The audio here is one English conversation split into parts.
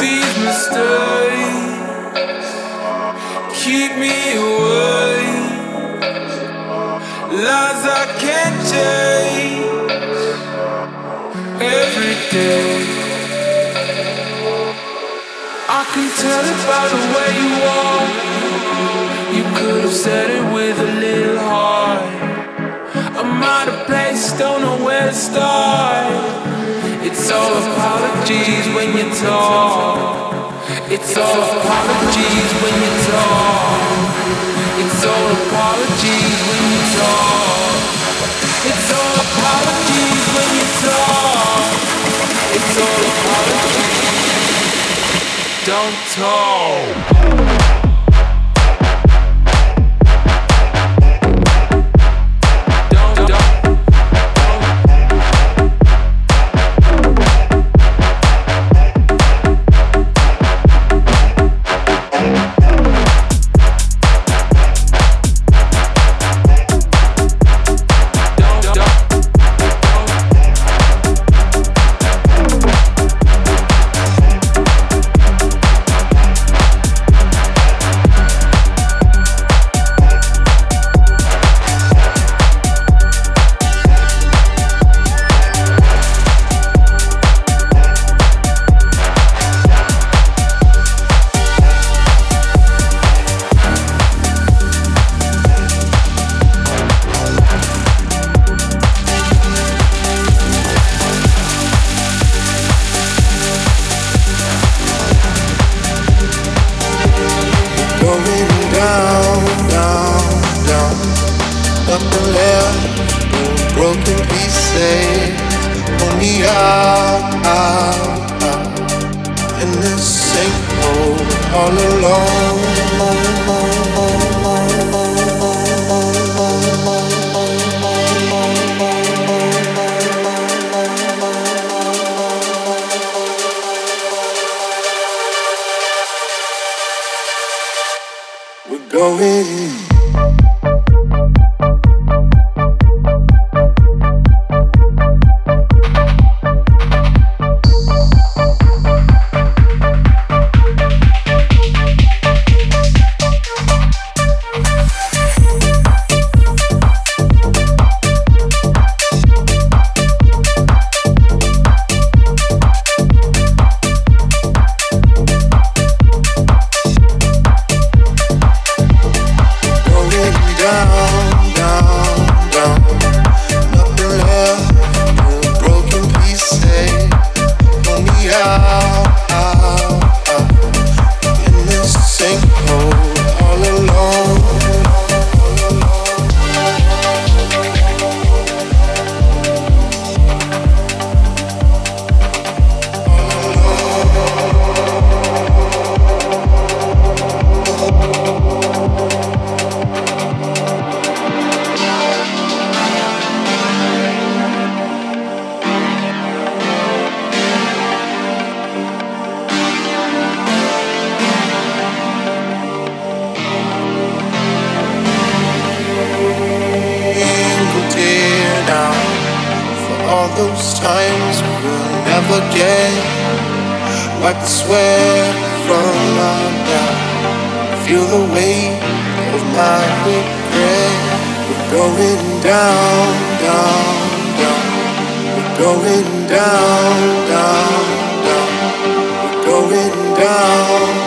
these mistakes keep me away. Lies I can't change every day. I can tell it by the way you walk. You could have said it with a little heart. I'm out of place, don't know where to start. It's all apologies when you talk. It's all apologies when you talk. It's all apologies when you talk. It's all apologies when you talk. It's all apologies. Don't talk. out, out, out. And this ain't all alone. going down, down, down. We're going down, down, down. We're going down.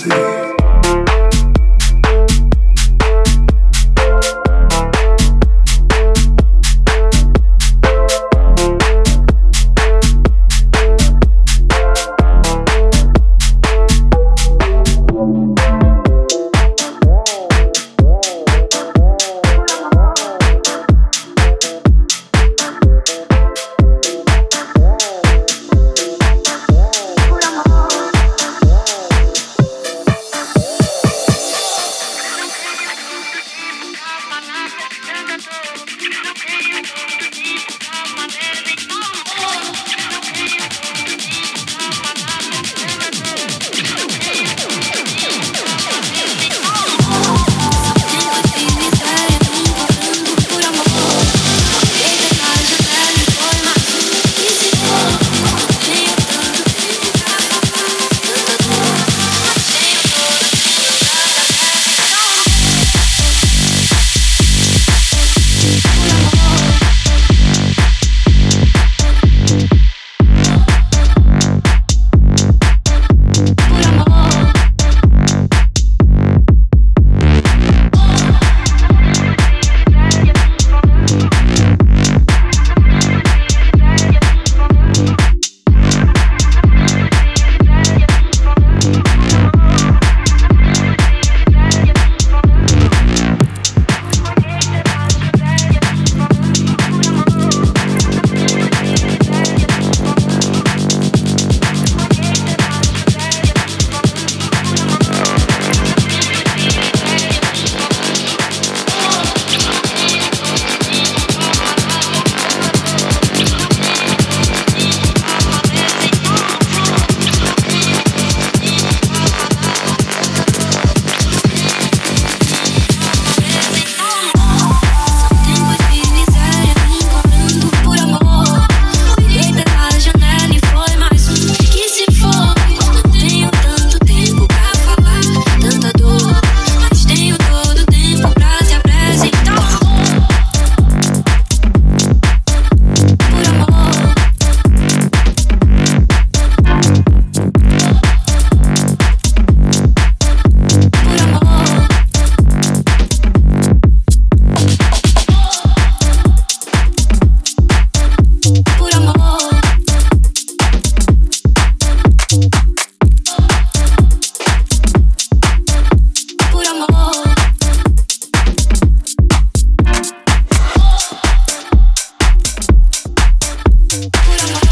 see. Pura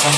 Thank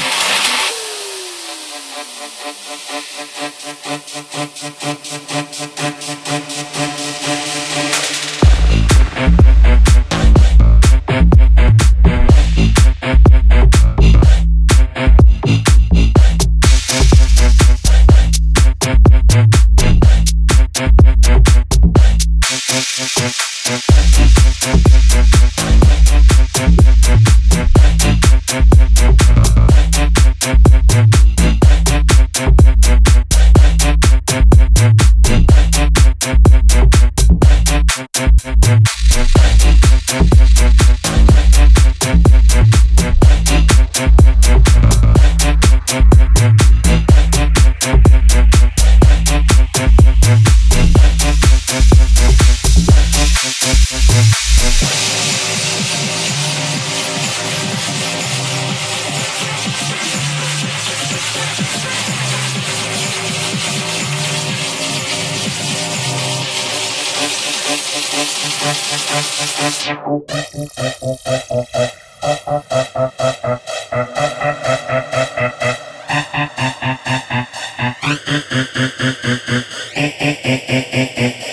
é, é, é. é.